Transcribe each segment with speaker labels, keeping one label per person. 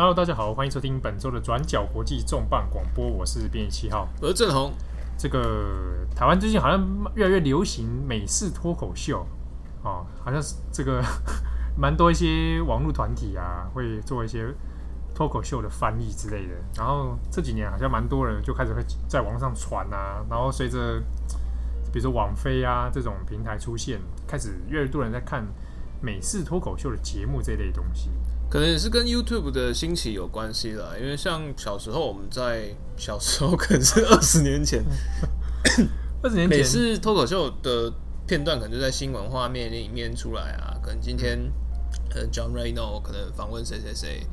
Speaker 1: Hello，大家好，欢迎收听本周的转角国际重磅广播，我是编辑七号，
Speaker 2: 我是郑红。
Speaker 1: 这个台湾最近好像越来越流行美式脱口秀哦，好像是这个 蛮多一些网络团体啊，会做一些脱口秀的翻译之类的。然后这几年好像蛮多人就开始会在网上传啊，然后随着比如说网飞啊这种平台出现，开始越来越多人在看美式脱口秀的节目这类东西。
Speaker 2: 可能也是跟 YouTube 的兴起有关系啦，因为像小时候我们在小时候，可能是二十年前，
Speaker 1: 二十年前
Speaker 2: 每次脱口秀的片段可能就在新闻画面里面出来啊，可能今天呃 John Reno 可能访问谁谁谁，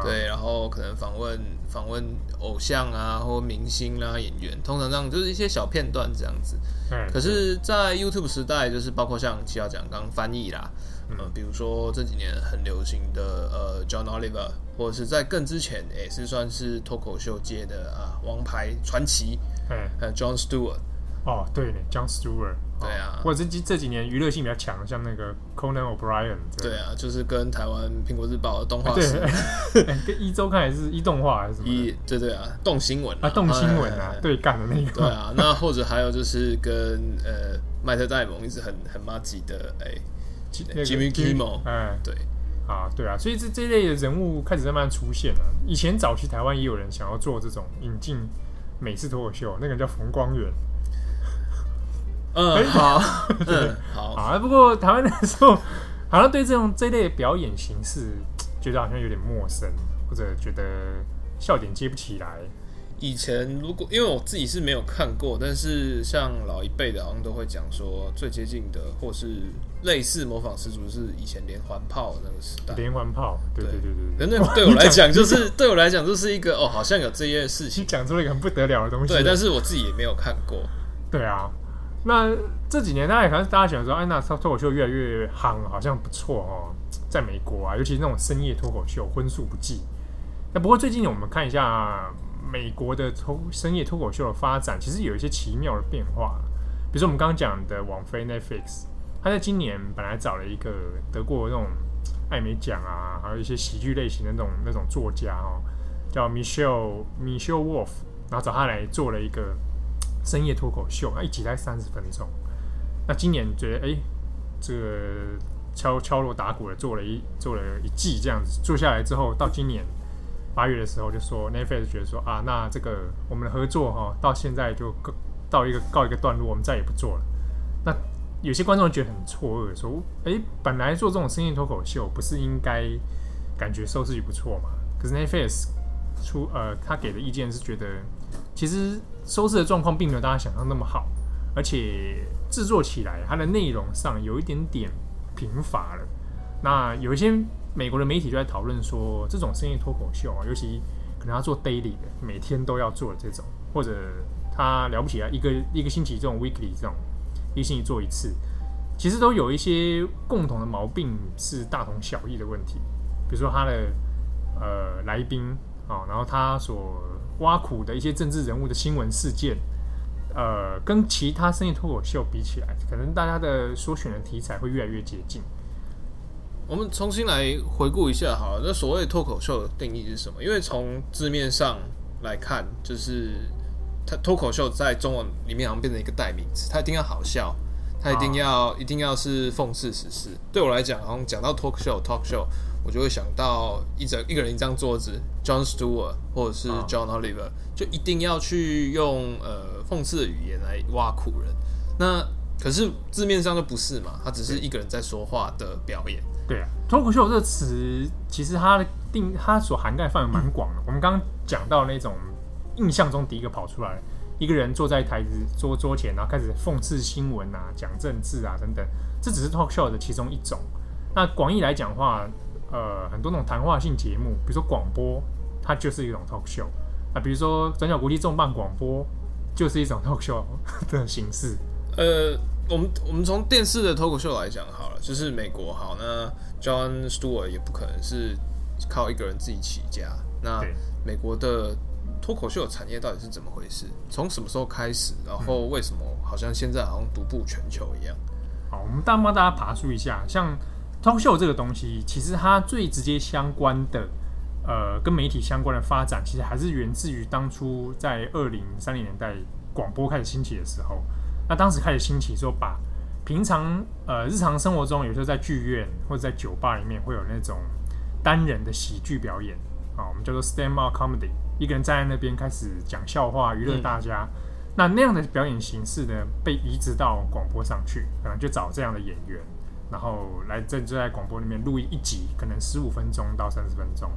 Speaker 2: 对，然后可能访问访问偶像啊或明星啦、啊、演员，通常这样就是一些小片段这样子。可是，在 YouTube 时代，就是包括像七号讲刚刚翻译啦。嗯，比如说这几年很流行的呃，John Oliver，或者是在更之前也是算是脱口秀界的啊王牌传奇，嗯，还有 John Stewart。
Speaker 1: 哦，对呢，John Stewart。
Speaker 2: 对啊，
Speaker 1: 或者这这几年娱乐性比较强，像那个 Conan O'Brien。
Speaker 2: 对啊，就是跟台湾苹果日报的动画师，
Speaker 1: 跟一周看还是一动画还是什么？
Speaker 2: 一，对对啊，动新闻
Speaker 1: 啊，动新闻啊，对干的那个。
Speaker 2: 对啊，那或者还有就是跟呃麦特戴蒙一直很很麻吉的哎。Jimmy Kimmel，
Speaker 1: 哎，
Speaker 2: 对，
Speaker 1: 啊，对啊，所以这这类的人物开始慢慢出现了。以前早期台湾也有人想要做这种引进美式脱口秀，那个人叫冯光远。
Speaker 2: 嗯，好，嗯，好
Speaker 1: 啊。不过台湾那时候，好像对这种这类的表演形式，觉得好像有点陌生，或者觉得笑点接不起来。
Speaker 2: 以前如果因为我自己是没有看过，但是像老一辈的，好像都会讲说最接近的，或是类似模仿十足是以前连环炮那个时代。
Speaker 1: 连环炮，对对对对，
Speaker 2: 对。那 对我来讲，就是对我来讲，就是一个哦，好像有这件事情。
Speaker 1: 你讲出了一个很不得了的东西。
Speaker 2: 对，但是我自己也没有看过。
Speaker 1: 对啊，那这几年大家可能大家想说，哎，那脱口秀越来越夯，好像不错哦，在美国啊，尤其是那种深夜脱口秀，荤素不忌。那不过最近我们看一下。美国的脱深夜脱口秀的发展，其实有一些奇妙的变化。比如说我们刚刚讲的网飞 Netflix，他在今年本来找了一个得过那种艾美奖啊，还有一些喜剧类型的那种那种作家哦，叫 Michelle Michelle Wolf，然后找他来做了一个深夜脱口秀，那一集才三十分钟。那今年觉得哎，这个敲敲锣打鼓的做了一做了一季这样子，做下来之后到今年。八月的时候就说 n e t f l i 觉得说啊，那这个我们的合作哈，到现在就到一个告一个段落，我们再也不做了。那有些观众觉得很错愕，说，诶，本来做这种深夜脱口秀，不是应该感觉收视率不错嘛？可是 n e t f l i 出呃，他给的意见是觉得，其实收视的状况并没有大家想象那么好，而且制作起来它的内容上有一点点贫乏了。那有一些。美国的媒体就在讨论说，这种深夜脱口秀啊，尤其可能要做 daily 的，每天都要做的这种，或者他了不起啊，一个一个星期这种 weekly 这种，一个星期做一次，其实都有一些共同的毛病，是大同小异的问题。比如说他的呃来宾啊，然后他所挖苦的一些政治人物的新闻事件，呃，跟其他深夜脱口秀比起来，可能大家的所选的题材会越来越接近。
Speaker 2: 我们重新来回顾一下，好了，那所谓脱口秀的定义是什么？因为从字面上来看，就是它脱口秀在中文里面好像变成一个代名词，它一定要好笑，它一定要、啊、一定要是讽刺时事。对我来讲，好像讲到脱口秀，talk show，我就会想到一整一个人一张桌子，John Stewart 或者是 John Oliver，、啊、就一定要去用呃讽刺的语言来挖苦人。那可是字面上就不是嘛？他只是一个人在说话的表演。
Speaker 1: 对啊，脱口秀这个词其实它的定，它所涵盖范围蛮广的。我们刚刚讲到那种印象中第一个跑出来，一个人坐在台子桌桌前，然后开始讽刺新闻啊、讲政治啊等等，这只是脱口秀的其中一种。那广义来讲话，呃，很多那种谈话性节目，比如说广播，它就是一种脱口秀啊。比如说转角国际重磅广播，就是一种脱口秀的形式。
Speaker 2: 呃。我们我们从电视的脱口秀来讲好了，就是美国好，那 John Stewart 也不可能是靠一个人自己起家。那美国的脱口秀产业到底是怎么回事？从什么时候开始？然后为什么好像现在好像独步全球一样？
Speaker 1: 好，我们大帮大家爬梳一下，像脱口秀这个东西，其实它最直接相关的呃跟媒体相关的发展，其实还是源自于当初在二零三零年代广播开始兴起的时候。那当时开始兴起说，把平常呃日常生活中，有时候在剧院或者在酒吧里面会有那种单人的喜剧表演啊，我们叫做 stand-up comedy，一个人站在那边开始讲笑话娱乐大家。嗯那那样的表演形式呢，被移植到广播上去，可能就找这样的演员，然后来在就在广播里面录一集，可能十五分钟到三十分钟。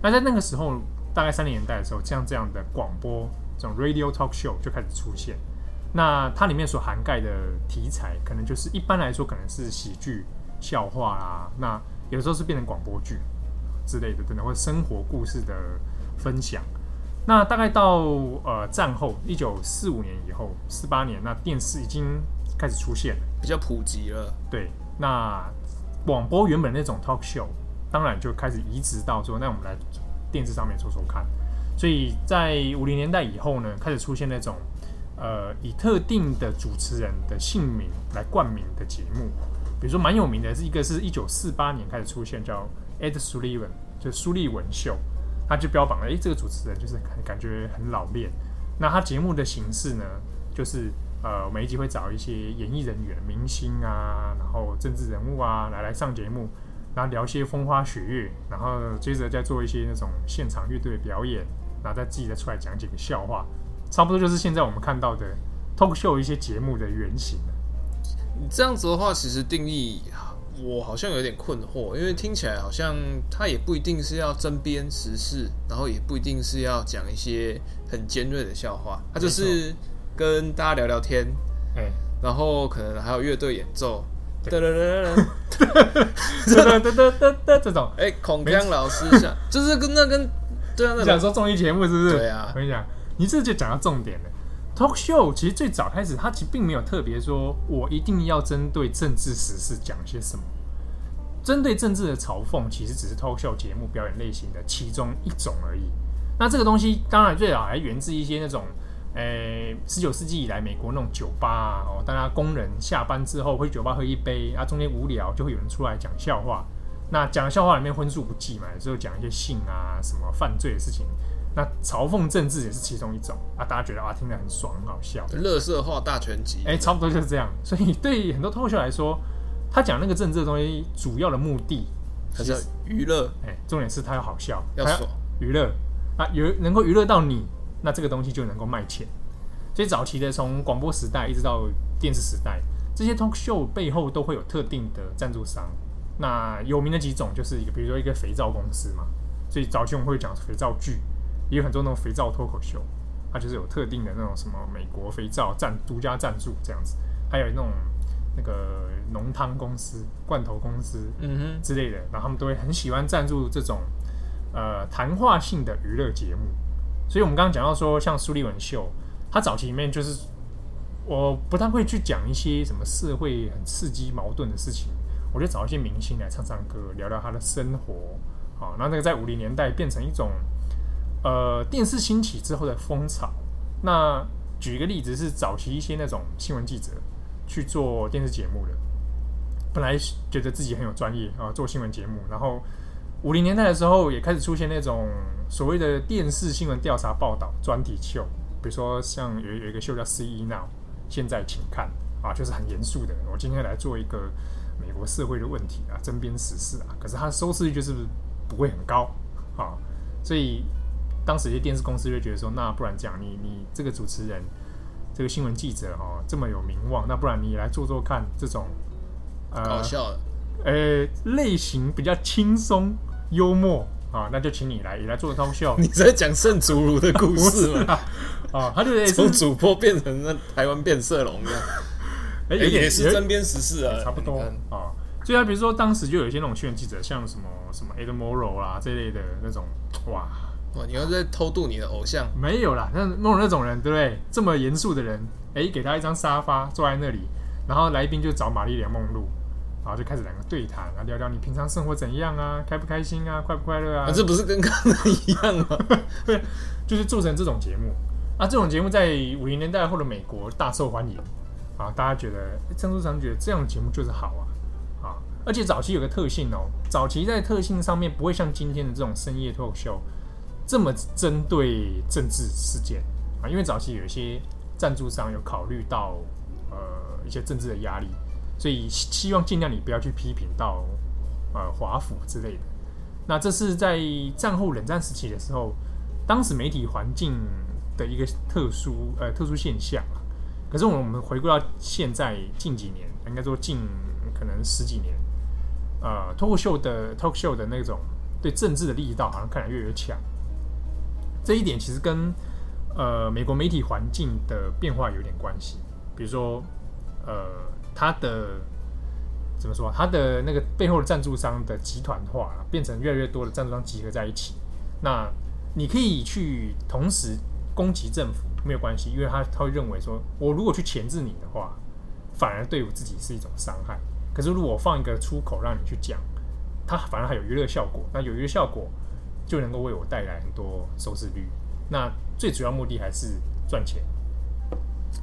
Speaker 1: 那在那个时候，大概三零年代的时候，像这样的广播这种 radio talk show 就开始出现。那它里面所涵盖的题材，可能就是一般来说可能是喜剧、笑话啦，那有时候是变成广播剧之类的等等，或者生活故事的分享。那大概到呃战后一九四五年以后，四八年，那电视已经开始出现了，
Speaker 2: 比较普及了。
Speaker 1: 对，那广播原本那种 talk show，当然就开始移植到说，那我们来电视上面说说看。所以在五零年代以后呢，开始出现那种呃以特定的主持人的姓名来冠名的节目，比如说蛮有名的是一个是一九四八年开始出现叫 Ed Sullivan，就苏利文秀。他就标榜了，诶，这个主持人就是感觉很老练。那他节目的形式呢，就是呃，每一集会找一些演艺人员、明星啊，然后政治人物啊，来来上节目，然后聊些风花雪月，然后接着再做一些那种现场乐队的表演，然后再自己再出来讲几个笑话，差不多就是现在我们看到的 talk show 一些节目的原型。
Speaker 2: 你这样子的话，其实定义。我好像有点困惑，因为听起来好像他也不一定是要针砭时事，然后也不一定是要讲一些很尖锐的笑话，他就是跟大家聊聊天，
Speaker 1: 欸、
Speaker 2: 然后可能还有乐队演奏，
Speaker 1: 噔噔噔噔噔噔噔这种，
Speaker 2: 哎、欸，孔锵老师想，就是跟那跟对啊，那
Speaker 1: 讲说综艺节目是不是？
Speaker 2: 对啊，
Speaker 1: 我跟你讲，你这就讲到重点了。Talk show 其实最早开始，它其实并没有特别说，我一定要针对政治时事讲些什么。针对政治的嘲讽，其实只是 Talk show 节目表演类型的其中一种而已。那这个东西当然最早还源自一些那种，诶，十九世纪以来美国那种酒吧啊，哦，大家工人下班之后会去酒吧喝一杯，啊，中间无聊就会有人出来讲笑话。那讲笑话里面荤素不忌嘛，有时候讲一些性啊、什么犯罪的事情。那嘲讽政治也是其中一种啊，大家觉得啊，听得很爽，很好笑。
Speaker 2: 乐色化大全集，
Speaker 1: 哎、欸，差不多就是这样。所以对很多脱口秀来说，他讲那个政治的东西，主要的目的
Speaker 2: 是娱乐。
Speaker 1: 哎、欸，重点是他要好笑，
Speaker 2: 要爽，
Speaker 1: 娱乐啊，有能够娱乐到你，那这个东西就能够卖钱。所以早期的从广播时代一直到电视时代，这些 talk show 背后都会有特定的赞助商。那有名的几种就是一个，比如说一个肥皂公司嘛。所以早期我们会讲肥皂剧。也有很多那种肥皂脱口秀，它就是有特定的那种什么美国肥皂赞独家赞助这样子，还有那种那个浓汤公司、罐头公司嗯哼之类的，然后他们都会很喜欢赞助这种呃谈话性的娱乐节目。所以我们刚刚讲到说，像苏利文秀，他早期里面就是我不太会去讲一些什么社会很刺激矛盾的事情，我就找一些明星来唱唱歌，聊聊他的生活。好，那那个在五零年代变成一种。呃，电视兴起之后的风潮，那举一个例子是早期一些那种新闻记者去做电视节目的，本来觉得自己很有专业啊，做新闻节目，然后五零年代的时候也开始出现那种所谓的电视新闻调查报道专题秀，比如说像有有一个秀叫 C.E. Now，现在请看啊，就是很严肃的，我今天来做一个美国社会的问题啊，针砭时事啊，可是它收视率就是不会很高啊，所以。当时一些电视公司就觉得说，那不然这样，你你这个主持人，这个新闻记者哦，这么有名望，那不然你来做做看这种，
Speaker 2: 呃，搞笑的，
Speaker 1: 呃，类型比较轻松幽默啊，那就请你来，也来做个 talk show。
Speaker 2: 你在讲圣祖儒的故事吗？
Speaker 1: 啊，啊，他就
Speaker 2: 从主播变成那台湾变色龙一样，哎、欸，也是针砭时事啊，
Speaker 1: 差不多啊。所以他比如说当时就有一些那种新闻记者，像什么什么 Ed Morrow 啦这类的那种，哇。
Speaker 2: 你要在偷渡你的偶像？
Speaker 1: 没有啦，那莫那种人，对不对？这么严肃的人，哎，给他一张沙发坐在那里，然后来宾就找玛丽莲梦露，然后就开始两个对谈，啊，聊聊你平常生活怎样啊，开不开心啊，快不快乐啊？
Speaker 2: 啊这不是跟刚刚一样吗？
Speaker 1: 对，就是做成这种节目啊。这种节目在五零年代后的美国大受欢迎啊，大家觉得，郑州常觉得这样的节目就是好啊啊。而且早期有个特性哦，早期在特性上面不会像今天的这种深夜脱口秀这么针对政治事件啊，因为早期有一些赞助商有考虑到呃一些政治的压力，所以希望尽量你不要去批评到呃华府之类的。那这是在战后冷战时期的时候，当时媒体环境的一个特殊呃特殊现象。可是我们回归到现在近几年，应该说近可能十几年。呃，脱口秀的 talk show 的那种对政治的力道，好像看来越来越强。这一点其实跟呃美国媒体环境的变化有点关系。比如说，呃，它的怎么说？它的那个背后的赞助商的集团化，变成越来越多的赞助商集合在一起。那你可以去同时攻击政府没有关系，因为他他会认为说，我如果去钳制你的话，反而对我自己是一种伤害。可是，如果放一个出口让你去讲，它反而还有娱乐效果。那有娱乐效果，就能够为我带来很多收视率。那最主要目的还是赚钱。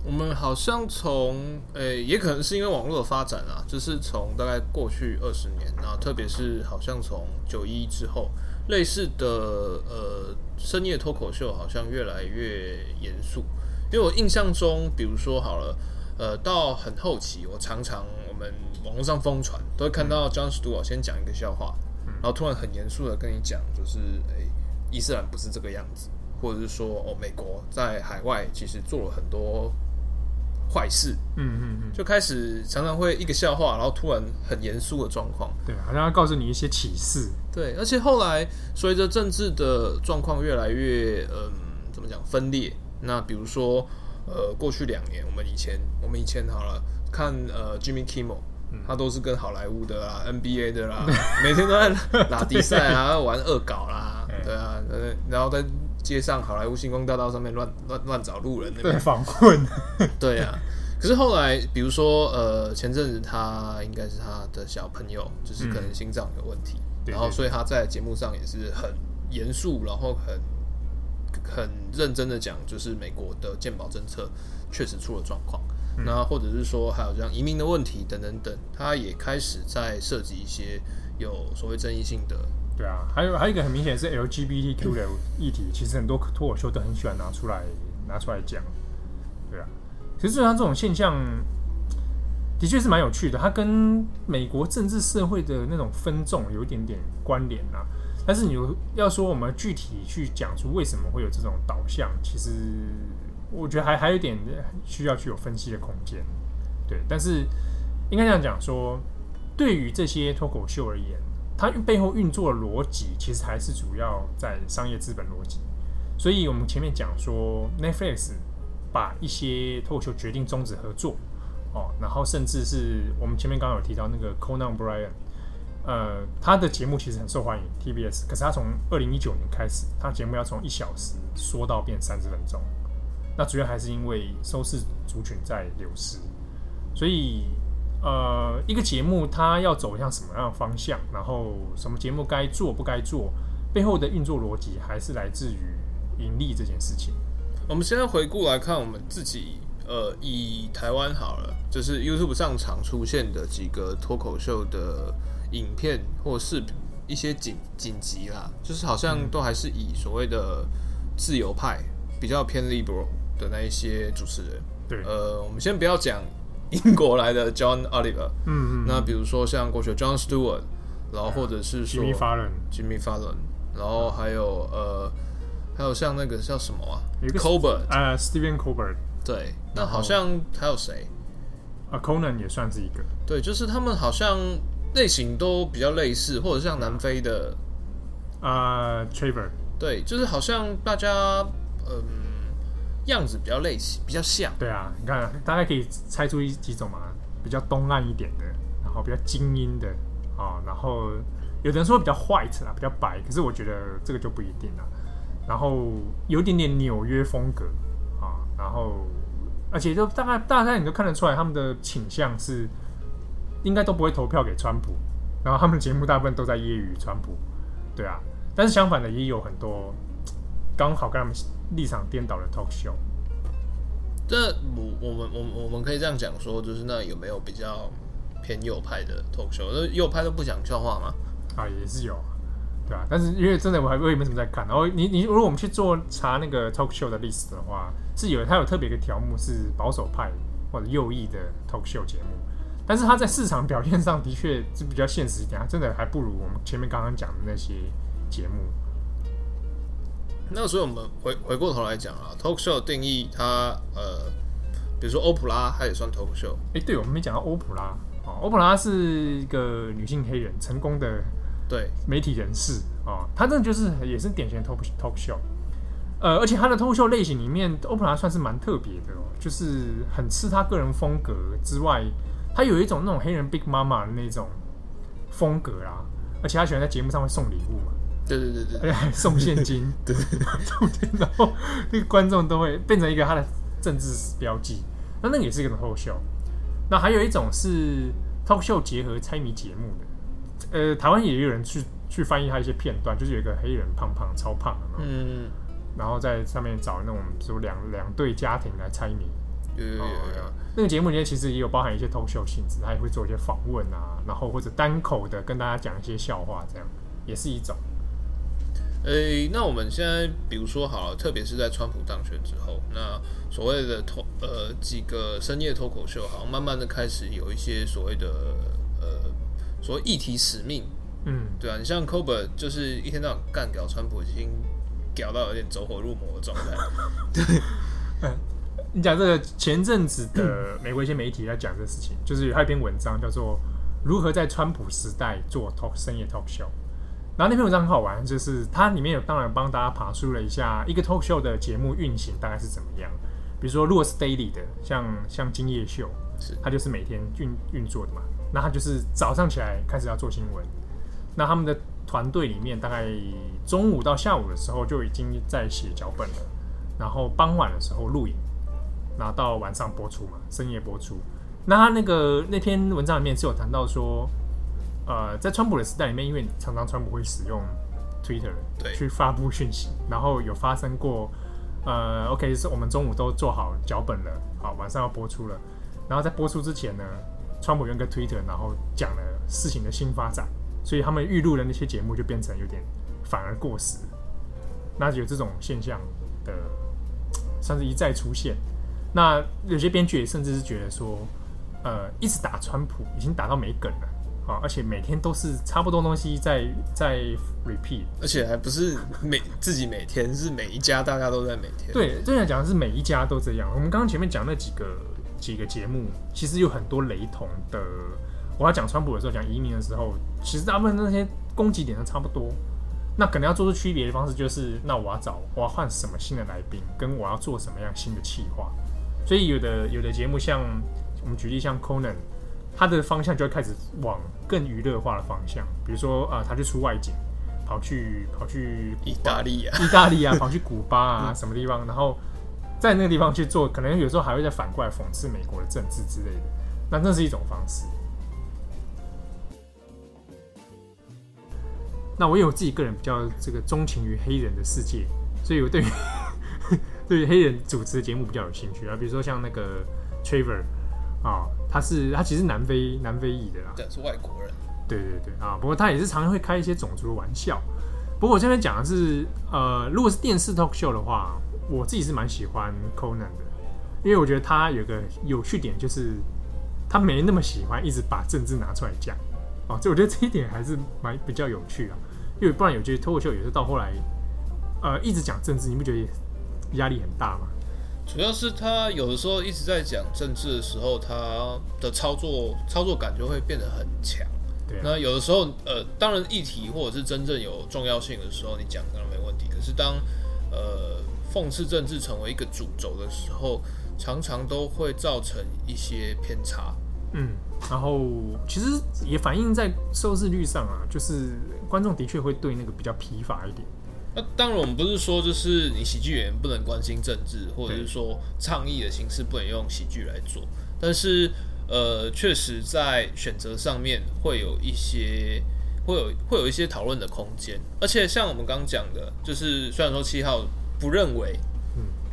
Speaker 2: 我们好像从诶、也可能是因为网络的发展啊，就是从大概过去二十年，然后特别是好像从九一之后，类似的呃深夜脱口秀好像越来越严肃。因为我印象中，比如说好了，呃，到很后期，我常常。我们网络上疯传，都会看到 Jon Stewart 先讲一个笑话，然后突然很严肃的跟你讲，就是诶，伊斯兰不是这个样子，或者是说哦，美国在海外其实做了很多坏事，嗯嗯嗯，就开始常常会一个笑话，然后突然很严肃的状况，
Speaker 1: 对，好像要告诉你一些启示，
Speaker 2: 对，而且后来随着政治的状况越来越嗯，怎么讲分裂，那比如说呃，过去两年，我们以前我们以前好了。看呃，Jimmy Kimmel，他都是跟好莱坞的啦、NBA 的啦，每天都在打比赛啊，玩恶搞啦，对啊，然后在街上好莱坞星光大道上面乱乱乱找路人那边。
Speaker 1: 访问，
Speaker 2: 对啊。可是后来，比如说呃，前阵子他应该是他的小朋友，就是可能心脏有问题，然后所以他在节目上也是很严肃，然后很很认真的讲，就是美国的健保政策确实出了状况。那或者是说，还有这样移民的问题等等等，他也开始在涉及一些有所谓争议性的。
Speaker 1: 对啊，还有还有一个很明显是 LGBTQ 的议题，其实很多脱口秀都很喜欢拿出来拿出来讲。对啊，其实像这种现象，的确是蛮有趣的，它跟美国政治社会的那种分众有一点点关联啊。但是你要说我们具体去讲出为什么会有这种导向，其实。我觉得还还有一点需要去有分析的空间，对。但是应该这样讲说，对于这些脱口秀而言，它背后运作的逻辑其实还是主要在商业资本逻辑。所以我们前面讲说，Netflix 把一些脱口秀决定终止合作，哦，然后甚至是我们前面刚刚有提到那个 Conan Bryan，呃，他的节目其实很受欢迎，TBS，可是他从二零一九年开始，他节目要从一小时缩到变三十分钟。那主要还是因为收视族群在流失，所以呃，一个节目它要走向什么样的方向，然后什么节目该做不该做，背后的运作逻辑还是来自于盈利这件事情。
Speaker 2: 我们现在回顾来看，我们自己呃，以台湾好了，就是 YouTube 上常出现的几个脱口秀的影片或视频，一些紧紧急啦，就是好像都还是以所谓的自由派比较偏 liberal。的那一些主持人，
Speaker 1: 对，
Speaker 2: 呃，我们先不要讲英国来的 John Oliver，
Speaker 1: 嗯嗯，
Speaker 2: 那比如说像过去 John Stewart，然后或者是说
Speaker 1: Jimmy Fallon，Jimmy
Speaker 2: Fallon，然后还有呃，还有像那个叫什么啊，Colbert，
Speaker 1: 呃，Stephen Colbert，
Speaker 2: 对，那好像还有谁？
Speaker 1: 啊，Conan 也算是一个，
Speaker 2: 对，就是他们好像类型都比较类似，或者像南非的
Speaker 1: 啊，Traver，
Speaker 2: 对，就是好像大家嗯。样子比较类似，比较像。
Speaker 1: 对啊，你看，大概可以猜出一几种嘛，比较东岸一点的，然后比较精英的啊、然后有的人说比较 white 啦，比较白，可是我觉得这个就不一定了。然后有点点纽约风格啊、然后而且就大概大概你都看得出来，他们的倾向是应该都不会投票给川普，然后他们的节目大部分都在揶揄川普，对啊。但是相反的也有很多刚好跟他们。立场颠倒的 talk show，
Speaker 2: 这我我们我们我们可以这样讲说，就是那有没有比较偏右派的 talk show，那右派都不讲笑话吗？
Speaker 1: 啊，也是有，对啊。但是因为真的我还我也没什么在看。然后你你如果我们去做查那个 talk show 的 list 的话，是有它有特别一个条目是保守派或者右翼的 talk show 节目。但是它在市场表现上的确是比较现实一点，它真的还不如我们前面刚刚讲的那些节目。
Speaker 2: 那所以我们回回过头来讲啊，talk show 的定义它呃，比如说欧普拉，它也算 talk show。
Speaker 1: 哎、欸，对，我们没讲到欧普拉啊，欧普拉是一个女性黑人，成功的对媒体人士啊，她真的就是也是典型的 talk talk show。呃，而且她的 talk show 类型里面，欧普拉算是蛮特别的哦，就是很吃她个人风格之外。她有一种那种黑人 Big Mama 的那种风格啦，而且他喜欢在节目上会送礼物嘛，
Speaker 2: 对对对对，
Speaker 1: 而且还送现金，对对对，送现金，然后那个观众都会变成一个他的政治标记，那那个也是一个 talk show。那还有一种是 talk show 结合猜谜节目的，呃，台湾也有人去去翻译他一些片段，就是有一个黑人胖胖超胖的，嗯，然后在上面找那种比如两两对家庭来猜谜。有有有有，那个节目里面其实也有包含一些 talk show 性质，他也会做一些访问啊，然后或者单口的跟大家讲一些笑话，这样也是一种。
Speaker 2: 诶、欸，那我们现在比如说好了，特别是在川普当选之后，那所谓的脱呃几个深夜脱口秀，好像慢慢的开始有一些所谓的呃所谓议题使命，嗯，对啊，你像 Colbert 就是一天到晚干掉川普，已经屌到有点走火入魔的状态，对，
Speaker 1: 嗯。你讲这个前阵子的 美国一些媒体在讲这个事情，就是有一篇文章叫做《如何在川普时代做 talk 深夜 talk show》，然后那篇文章很好玩，就是它里面有当然帮大家爬梳了一下一个 talk show 的节目运行大概是怎么样。比如说，如果是 daily 的，像像今夜秀，是它就是每天运运作的嘛。那它就是早上起来开始要做新闻，那他们的团队里面大概中午到下午的时候就已经在写脚本了，然后傍晚的时候录影。然后到晚上播出嘛，深夜播出。那他那个那篇文章里面是有谈到说，呃，在川普的时代里面，因为常常川普会使用 Twitter 对去发布讯息，然后有发生过，呃，OK，是我们中午都做好脚本了，好，晚上要播出了。然后在播出之前呢，川普用个 Twitter，然后讲了事情的新发展，所以他们预录的那些节目就变成有点反而过时。那有这种现象的，算是一再出现。那有些编剧也甚至是觉得说，呃，一直打川普已经打到没梗了啊，而且每天都是差不多东西在在 repeat，
Speaker 2: 而且还不是每自己每天是每一家大家都在每天。
Speaker 1: 对，这样讲的是每一家都这样。我们刚刚前面讲那几个几个节目，其实有很多雷同的。我要讲川普的时候，讲移民的时候，其实大部分那些攻击点都差不多。那可能要做出区别的方式，就是那我要找我要换什么新的来宾，跟我要做什么样新的企划。所以有的有的节目，像我们举例像 Conan，他的方向就会开始往更娱乐化的方向，比如说啊、呃，他就出外景，跑去跑去
Speaker 2: 意大利啊，
Speaker 1: 意大利啊，跑去古巴啊，什么地方，然后在那个地方去做，可能有时候还会再反过来讽刺美国的政治之类的，那那是一种方式。那我有自己个人比较这个钟情于黑人的世界，所以我对于。对于黑人主持的节目比较有兴趣啊，比如说像那个 Trevor 啊，他是他其实南非南非裔的啦，
Speaker 2: 对，是外国人。
Speaker 1: 对对对啊，不过他也是常常会开一些种族的玩笑。不过我这边讲的是，呃，如果是电视 talk show 的话，我自己是蛮喜欢 Conan 的，因为我觉得他有个有趣点，就是他没那么喜欢一直把政治拿出来讲啊，所以我觉得这一点还是蛮比较有趣啊，因为不然有些 talk show 也是到后来，呃，一直讲政治，你不觉得？压力很大嘛？
Speaker 2: 主要是他有的时候一直在讲政治的时候，他的操作操作感就会变得很强。对啊。那有的时候，呃，当然议题或者是真正有重要性的时候，你讲当然没问题。可是当呃讽刺政治成为一个主轴的时候，常常都会造成一些偏差。
Speaker 1: 嗯，然后其实也反映在收视率上啊，就是观众的确会对那个比较疲乏一点。
Speaker 2: 那当然，我们不是说就是你喜剧演员不能关心政治，或者是说倡议的形式不能用喜剧来做。但是，呃，确实在选择上面会有一些，会有会有一些讨论的空间。而且，像我们刚刚讲的，就是虽然说七号不认为，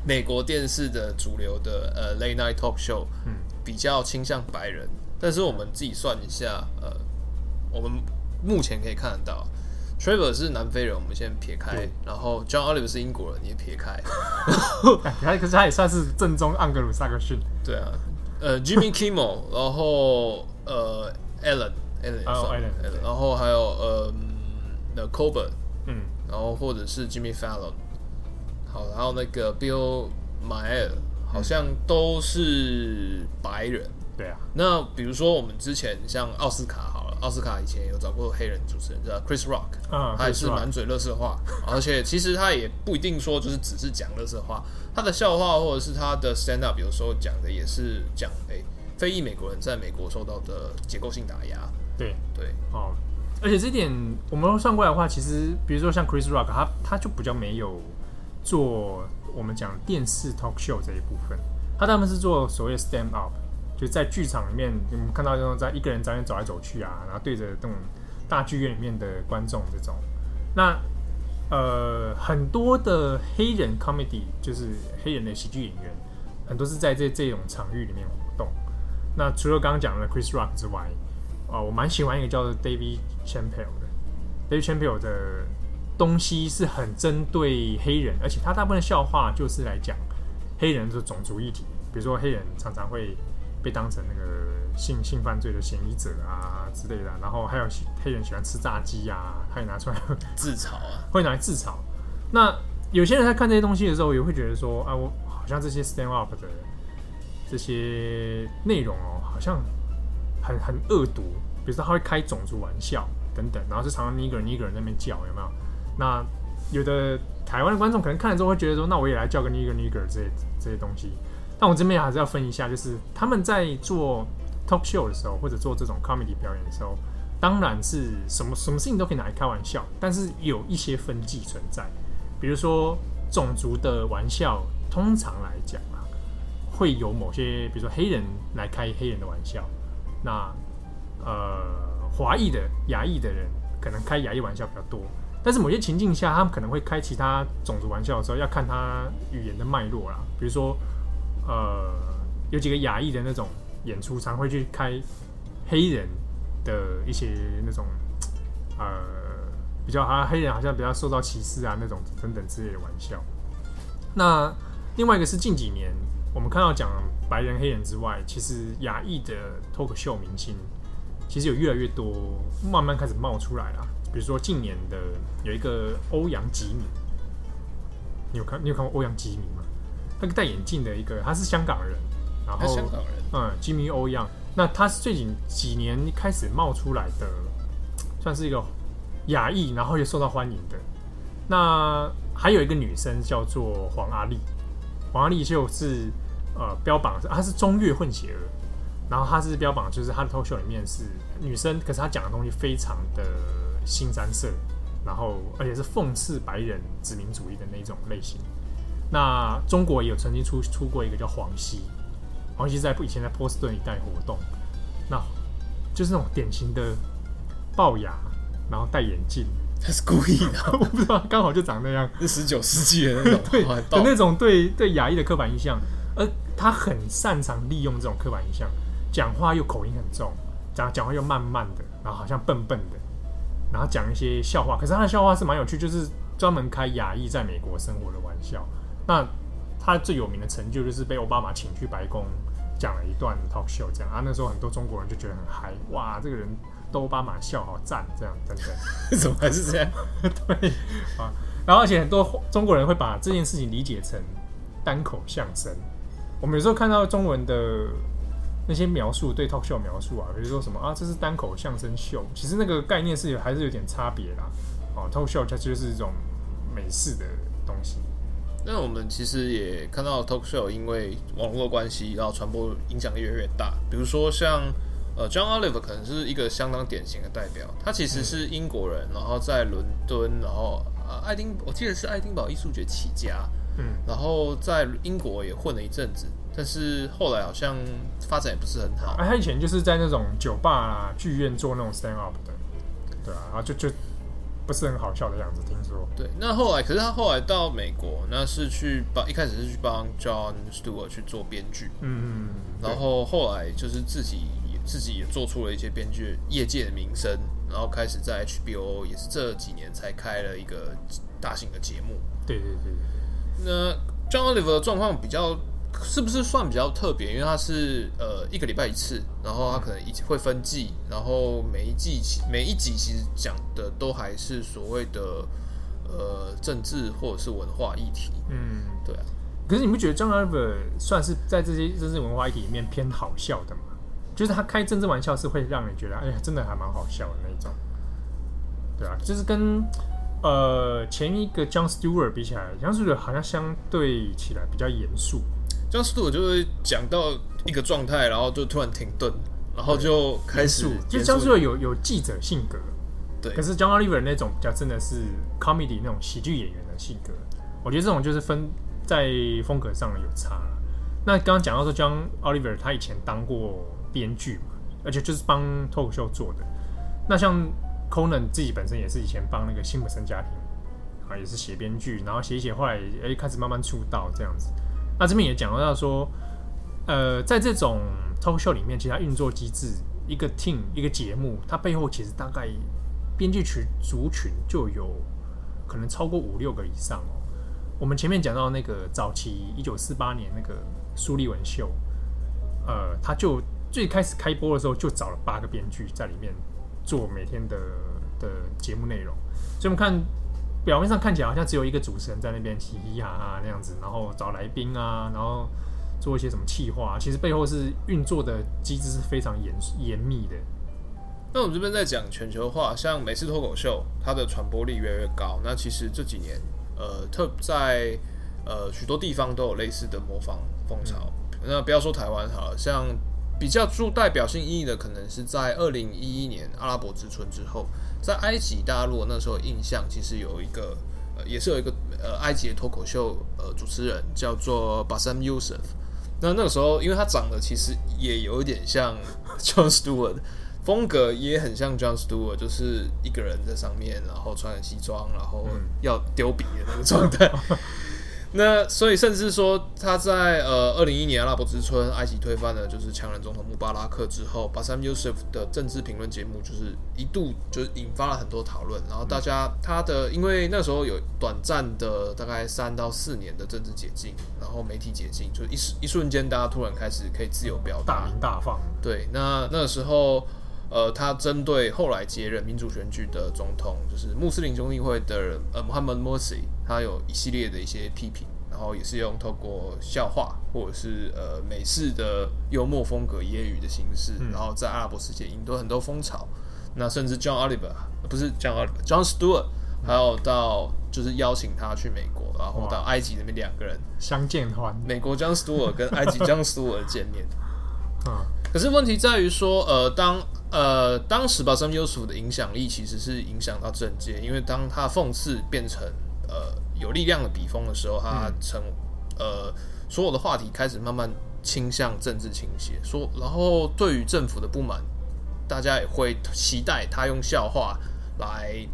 Speaker 2: 美国电视的主流的呃 late night talk show，比较倾向白人，但是我们自己算一下，呃，我们目前可以看得到，Trevor 是南非人，我们先撇开，然后 John Oliver 是英国人，你也撇开，
Speaker 1: 他 可是他也算是正宗盎格鲁撒克逊。
Speaker 2: 对啊，呃，Jimmy Kimmel，然后呃，Allen，Allen，
Speaker 1: 哦，Allen，
Speaker 2: 然后还有呃，The Colbert，
Speaker 1: 嗯，
Speaker 2: 然后或者是 Jimmy Fallon，好，然后那个 Bill Maher 好像都是白人。
Speaker 1: 对啊，
Speaker 2: 那比如说我们之前像奥斯卡好了，奥斯卡以前有找过黑人主持人叫 Chris Rock，
Speaker 1: 嗯，
Speaker 2: 他也是满嘴乐色话，而且其实他也不一定说就是只是讲乐色话，他的笑话或者是他的 stand up 有时候讲的也是讲诶非裔美国人在美国受到的结构性打压，
Speaker 1: 对。
Speaker 2: 对。
Speaker 1: 哦，而且这点我们算过来的话，其实比如说像 Chris Rock，他他就比较没有做我们讲电视 talk show 这一部分，他他们是做所谓的 stand up。就在剧场里面，你们看到这种在一个人在那走来走去啊，然后对着这种大剧院里面的观众这种，那呃很多的黑人 comedy 就是黑人的喜剧演员，很多是在这这种场域里面活动。那除了刚刚讲的 Chris Rock 之外，啊、我蛮喜欢一个叫做 David Chappelle 的 David Chappelle 的东西是很针对黑人，而且他大部分的笑话就是来讲黑人的种族议题，比如说黑人常常会。被当成那个性性犯罪的嫌疑者啊之类的，然后还有黑人喜欢吃炸鸡啊，他也拿出来
Speaker 2: 自嘲啊，
Speaker 1: 会拿来自嘲。那有些人在看这些东西的时候，也会觉得说，啊，我好像这些 stand up 的这些内容哦，好像很很恶毒。比如说他会开种族玩笑等等，然后就常常 nigger nigger 在那边叫，有没有？那有的台湾的观众可能看了之后会觉得说，那我也来叫个 nigger nigger 这些这些东西。但我这边还是要分一下，就是他们在做 talk show 的时候，或者做这种 comedy 表演的时候，当然是什么什么事情都可以拿来开玩笑，但是有一些分际存在。比如说种族的玩笑，通常来讲啊，会有某些，比如说黑人来开黑人的玩笑，那呃华裔的亚裔的人可能开亚裔玩笑比较多。但是某些情境下，他们可能会开其他种族玩笑的时候，要看他语言的脉络啦，比如说。呃，有几个亚裔的那种演出，常会去开黑人的一些那种呃比较好像黑人好像比较受到歧视啊那种等等之类的玩笑。那另外一个是近几年我们看到讲白人黑人之外，其实亚裔的脱口秀明星其实有越来越多，慢慢开始冒出来了。比如说近年的有一个欧阳吉米，你有看你有看过欧阳吉米吗？那个戴眼镜的一个，他是香港人，然后
Speaker 2: 香港人，
Speaker 1: 嗯，Jimmy O Yang，那他是最近几年开始冒出来的，算是一个亚裔，然后又受到欢迎的。那还有一个女生叫做黄阿丽，黄阿丽就是呃标榜，她是中越混血儿，然后她是标榜就是她的 talk show 里面是女生，可是她讲的东西非常的新三色，然后而且是讽刺白人殖民主义的那种类型。那中国也有曾经出出过一个叫黄西，黄西在以前在波士顿一带活动，那就是那种典型的龅牙，然后戴眼镜，
Speaker 2: 他是故意的，
Speaker 1: 我不知道，刚好就长那样，
Speaker 2: 是十九世纪的那种，
Speaker 1: 对，的那种对对牙医的刻板印象，而他很擅长利用这种刻板印象，讲话又口音很重，讲讲话又慢慢的，然后好像笨笨的，然后讲一些笑话，可是他的笑话是蛮有趣，就是专门开牙医在美国生活的玩笑。那他最有名的成就就是被奥巴马请去白宫讲了一段 talk show，这样啊，那时候很多中国人就觉得很嗨，哇，这个人逗奥巴马笑好赞，这样等等，
Speaker 2: 怎么还是这样？
Speaker 1: 对啊，然后而且很多中国人会把这件事情理解成单口相声。我们有时候看到中文的那些描述，对 talk show 描述啊，比如说什么啊，这是单口相声秀，其实那个概念是有还是有点差别啦。哦，talk show 它就是一种美式的东西。
Speaker 2: 那我们其实也看到 talk show 因为网络关系，然后传播影响力越来越大。比如说像呃 John Oliver 可能是一个相当典型的代表。他其实是英国人，然后在伦敦，然后呃爱丁，我记得是爱丁堡艺术节起家，嗯，然后在英国也混了一阵子，但是后来好像发展也不是很好。
Speaker 1: 哎，他以前就是在那种酒吧啊、剧院做那种 stand up 的，对啊，然后就就。不是很好笑的样子，听说。
Speaker 2: 对，那后来，可是他后来到美国，那是去帮一开始是去帮 John Stewart 去做编剧，
Speaker 1: 嗯嗯，
Speaker 2: 然后后来就是自己自己也做出了一些编剧业界的名声，然后开始在 HBO 也是这几年才开了一个大型的节目。
Speaker 1: 对对对对。
Speaker 2: 那 John Oliver 的状况比较是不是算比较特别？因为它是呃一个礼拜一次，然后它可能一会分季，然后每一季每一集其实讲的都还是所谓的呃政治或者是文化议题。
Speaker 1: 嗯，
Speaker 2: 对啊。
Speaker 1: 可是你不觉得 John Oliver 算是在这些政治文化议题里面偏好笑的吗？就是他开政治玩笑是会让人觉得，哎呀，真的还蛮好笑的那种。对啊，就是跟呃前一个 John Stewart 比起来，John Stewart 好像相对起来比较严肃。
Speaker 2: Jon Stewart 就会讲到一个状态，然后就突然停顿，然后就开始。
Speaker 1: 就 Jon Stewart 有有记者性格，
Speaker 2: 对。
Speaker 1: 可是 John Oliver 那种比较真的是 comedy 那种喜剧演员的性格，我觉得这种就是分。在风格上有差。那刚刚讲到说，John Oliver 他以前当过编剧嘛，而且就是帮脱口秀做的。那像 Conan 自己本身也是以前帮那个辛普森家庭啊，也是写编剧，然后写一写，后来哎开始慢慢出道这样子。那这边也讲到说，呃，在这种脱口秀里面，其实它运作机制，一个 team 一个节目，它背后其实大概编剧群族群就有可能超过五六个以上哦。我们前面讲到那个早期一九四八年那个苏利文秀，呃，他就最开始开播的时候就找了八个编剧在里面做每天的的节目内容，所以我们看表面上看起来好像只有一个主持人在那边嘻嘻哈哈那样子，然后找来宾啊，然后做一些什么企划，其实背后是运作的机制是非常严严密的。
Speaker 2: 那我们这边在讲全球化，像美式脱口秀，它的传播力越来越高，那其实这几年。呃，特在呃许多地方都有类似的模仿风潮。那不要说台湾好了，像比较具代表性意义的，可能是在二零一一年阿拉伯之春之后，在埃及，大家如果那时候印象，其实有一个呃，也是有一个呃埃及的脱口秀呃主持人叫做 Bassam Youssef。那那个时候，因为他长得其实也有一点像 John Stewart。风格也很像 John Stewart，就是一个人在上面，然后穿着西装，然后要丢笔的那个状态。嗯、那所以甚至说他在呃二零一一年阿拉伯之春，埃及推翻了就是强人总统穆巴拉克之后，Bassem Youssef 的政治评论节目就是一度就是引发了很多讨论。然后大家他的因为那时候有短暂的大概三到四年的政治解禁，然后媒体解禁，就一时一瞬间大家突然开始可以自由表达，
Speaker 1: 大鸣大放。
Speaker 2: 对，那那个时候。呃，他针对后来接任民主选举的总统，就是穆斯林兄弟会的呃 Mohammed Morsi，他有一系列的一些批评，然后也是用透过笑话或者是呃美式的幽默风格、揶揄的形式，嗯、然后在阿拉伯世界引得很多风潮。那甚至 John Oliver 不是 John Oliver，John Stewart，还有到就是邀请他去美国，然后到埃及那边两个人
Speaker 1: 相见欢，
Speaker 2: 美国 John Stewart 跟埃及 John Stewart 见面。啊，可是问题在于说，呃，当呃，当时 Bassem Youssef 的影响力其实是影响到政界，因为当他讽刺变成呃有力量的笔锋的时候，他成呃所有的话题开始慢慢倾向政治倾斜，说然后对于政府的不满，大家也会期待他用笑话来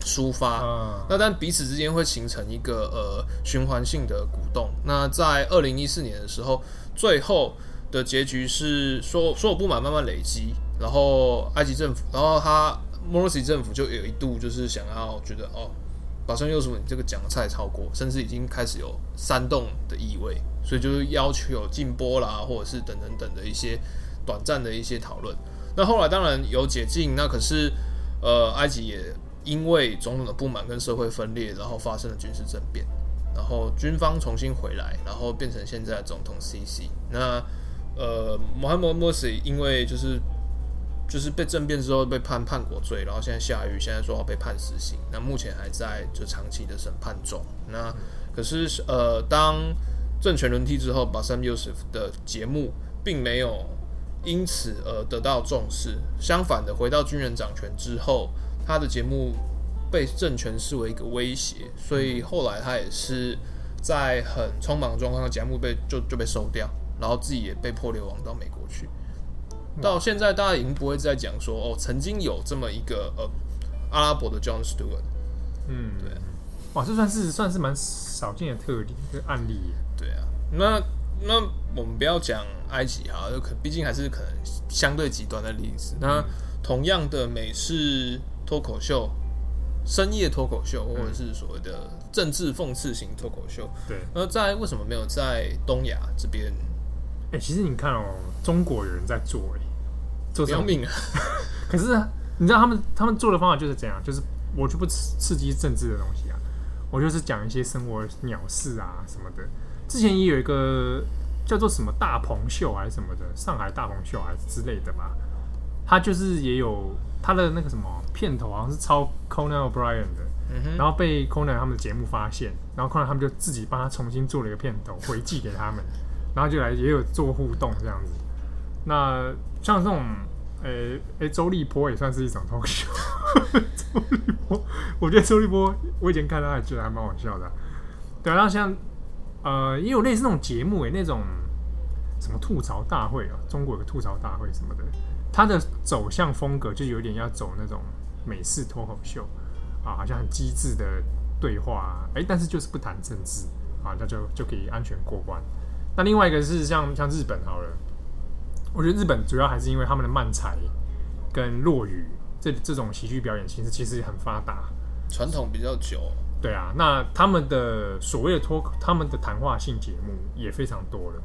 Speaker 2: 抒发，嗯、那但彼此之间会形成一个呃循环性的鼓动。那在二零一四年的时候，最后的结局是说所有不满慢慢累积。然后埃及政府，然后他 Morsi 政府就有一度就是想要觉得哦，Bassem Youssef 你这个讲的太超过，甚至已经开始有煽动的意味，所以就是要求有禁播啦，或者是等等等的一些短暂的一些讨论。那后来当然有解禁，那可是呃埃及也因为种种的不满跟社会分裂，然后发生了军事政变，然后军方重新回来，然后变成现在的总统 Sisi。那呃 Mohammed Morsi 因为就是就是被政变之后被判叛国罪，然后现在下狱，现在说要被判死刑。那目前还在就长期的审判中。那可是呃，当政权轮替之后，Bassem Youssef 的节目并没有因此而得到重视。相反的，回到军人掌权之后，他的节目被政权视为一个威胁，所以后来他也是在很匆忙的状况下，节目被就就被收掉，然后自己也被迫流亡到美国去。到现在，大家已经不会再讲说哦，曾经有这么一个呃阿拉伯的 John Stewart。
Speaker 1: 嗯，对，哇，这算是算是蛮少见的特例，这个案例。
Speaker 2: 对啊，那那我们不要讲埃及哈，就可毕竟还是可能相对极端的例子。那同样的美式脱口秀、深夜脱口秀，或者是所谓的政治讽刺型脱口秀，
Speaker 1: 对。
Speaker 2: 那在为什么没有在东亚这边？
Speaker 1: 哎、欸，其实你看哦，中国有人在做、欸，哎，做这
Speaker 2: 命啊！
Speaker 1: 可是你知道他们他们做的方法就是怎样，就是我就不刺刺激政治的东西啊，我就是讲一些生活鸟事啊什么的。之前也有一个叫做什么大鹏秀还是什么的，上海大鹏秀还是之类的吧，他就是也有他的那个什么片头，好像是抄 Conan O'Brien 的，嗯、然后被 Conan 他们的节目发现，然后 Conan 他们就自己帮他重新做了一个片头回寄给他们，然后就来也有做互动这样子。那像这种，呃、欸，哎、欸，周立波也算是一种脱口秀。周立波，我觉得周立波，我以前看他还觉得还蛮好笑的。对啊，然后像。呃，也有类似那种节目诶，那种什么吐槽大会啊，中国有个吐槽大会什么的，它的走向风格就有点要走那种美式脱口秀啊，好像很机智的对话，哎，但是就是不谈政治啊，那就就可以安全过关。那另外一个是像像日本好了，我觉得日本主要还是因为他们的漫才跟落语这这种喜剧表演形式其实很发达，
Speaker 2: 传统比较久。
Speaker 1: 对啊，那他们的所谓的脱口，他们的谈话性节目也非常多了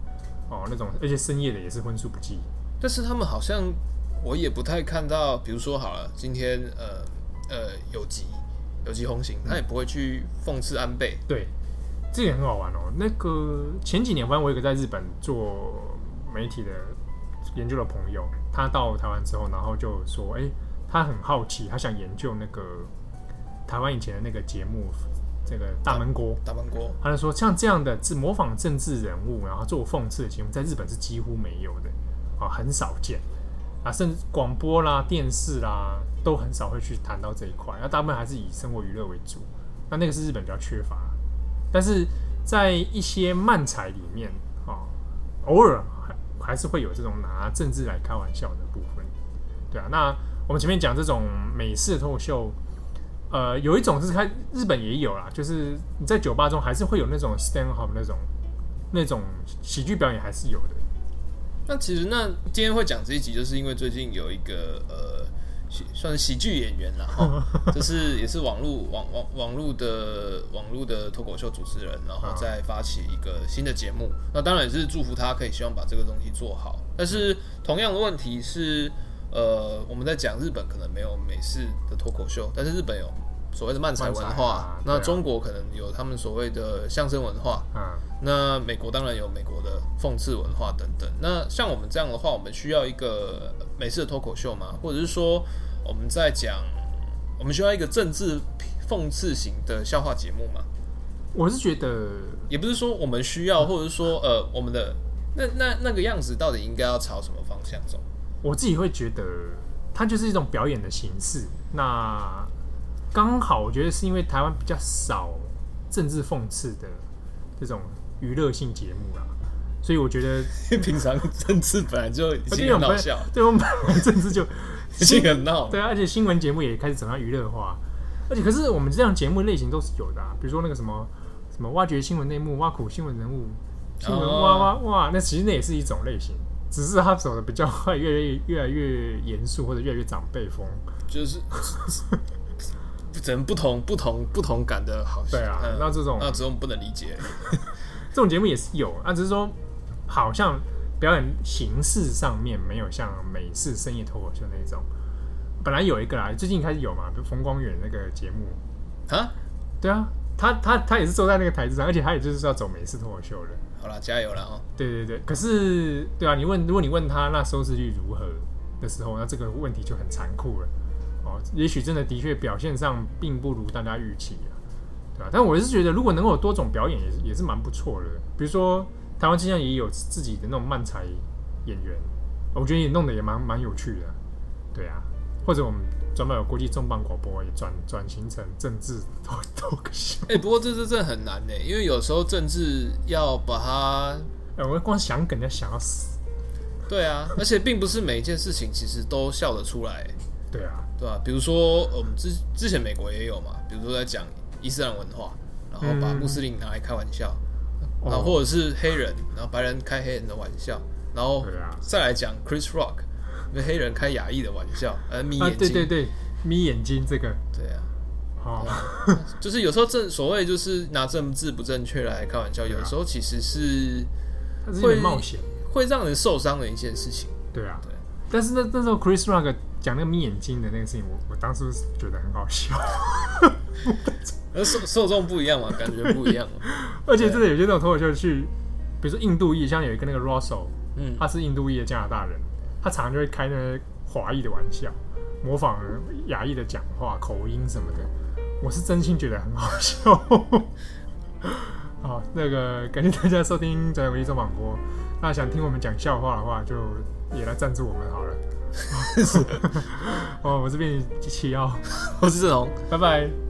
Speaker 1: 哦，那种而且深夜的也是荤素不忌。
Speaker 2: 但是他们好像我也不太看到，比如说好了，今天呃呃有吉有吉红行，他也不会去讽刺安倍。
Speaker 1: 对，这也很好玩哦。那个前几年，反正我有一个在日本做媒体的研究的朋友，他到台湾之后，然后就说，哎，他很好奇，他想研究那个。台湾以前的那个节目，这个大闷锅，
Speaker 2: 大闷锅，
Speaker 1: 他就说像这样的自模仿政治人物，然后做讽刺的节目，在日本是几乎没有的啊，很少见啊，甚至广播啦、电视啦，都很少会去谈到这一块，那大部分还是以生活娱乐为主。那那个是日本比较缺乏，但是在一些漫才里面啊，偶尔还是会有这种拿政治来开玩笑的部分，对啊。那我们前面讲这种美式脱口秀。呃，有一种是看日本也有啦，就是你在酒吧中还是会有那种 stand up 那种那种喜剧表演还是有的。
Speaker 2: 那其实那今天会讲这一集，就是因为最近有一个呃算是喜剧演员啦，哈，就是也是网络网网网络的网络的脱口秀主持人，然后再发起一个新的节目。那当然也是祝福他，可以希望把这个东西做好。但是同样的问题是。呃，我们在讲日本可能没有美式的脱口秀，但是日本有所谓的漫才文化。啊、那中国可能有他们所谓的相声文化。嗯、那美国当然有美国的讽刺文化等等。那像我们这样的话，我们需要一个美式的脱口秀吗？或者是说我们在讲，我们需要一个政治讽刺型的笑话节目吗？
Speaker 1: 我是觉得，
Speaker 2: 也不是说我们需要，或者是说呃，我们的那那那个样子到底应该要朝什么方向走？
Speaker 1: 我自己会觉得，它就是一种表演的形式。那刚好，我觉得是因为台湾比较少政治讽刺的这种娱乐性节目啦，所以我觉得，
Speaker 2: 平常政治本来就已经很闹笑，
Speaker 1: 对，我们本来政治就
Speaker 2: 已经很闹，
Speaker 1: 对啊，而且新闻节目也开始走向娱乐化，而且可是我们这样节目类型都是有的啊，比如说那个什么什么挖掘新闻内幕、挖苦新闻人物、新闻挖挖哇，那其实那也是一种类型。只是他走的比较快，越来越越来越严肃，或者越来越长辈风，
Speaker 2: 就是 只能不同不同不同感的好。
Speaker 1: 对啊，嗯、那这种
Speaker 2: 那这种不能理解。
Speaker 1: 这种节目也是有，那只是说好像表演形式上面没有像美式深夜脱口秀那种。本来有一个啦，最近开始有嘛，比如冯光远那个节目啊，对啊，他他他也是坐在那个台子上，而且他也就是要走美式脱口秀的。
Speaker 2: 好了，加油了哦！
Speaker 1: 对对对，可是对啊，你问，如果你问他那收视率如何的时候，那这个问题就很残酷了哦。也许真的的确表现上并不如大家预期啊，对吧、啊？但我是觉得，如果能够有多种表演也，也是也是蛮不错的。比如说，台湾现在也有自己的那种漫才演员，我觉得也弄得也蛮蛮有趣的，对啊。或者我们。专门有国际重磅广播也转转型成政治脱脱口秀。
Speaker 2: 哎，不过这这这很难呢，因为有时候政治要把它，
Speaker 1: 哎，我光想梗就想要死。
Speaker 2: 对啊，而且并不是每一件事情其实都笑得出来。
Speaker 1: 对啊，
Speaker 2: 对吧？比如说我们之之前美国也有嘛，比如说在讲伊斯兰文化，然后把穆斯林拿来开玩笑，然后或者是黑人，然后白人开黑人的玩笑，然后再来讲 Chris Rock，因为黑人开亚裔的玩笑，呃，眯眼睛，
Speaker 1: 对对对，眯眼睛这个，
Speaker 2: 对啊，
Speaker 1: 好，
Speaker 2: 就是有时候正所谓就是拿政治不正确来开玩笑，有时候其实是会
Speaker 1: 冒险，
Speaker 2: 会让人受伤的一件事情。
Speaker 1: 对啊，对，但是那那时候 Chris Rock 讲那个眯眼睛的那个事情，我我当时觉得很好笑。
Speaker 2: 而 受受众不一样嘛，感觉不一样。
Speaker 1: 而且真的有些那种脱口秀去，比如说印度裔，像有一个那个 Russell，嗯，他是印度裔的加拿大人，他常常就会开那些华裔的玩笑，模仿亚裔的讲话口音什么的。我是真心觉得很好笑。好，那个感谢大家收听《转角国际中广播》。那想听我们讲笑话的话，就也来赞助我们好了。哦，我这边七号，
Speaker 2: 我是郑龙，
Speaker 1: 拜拜。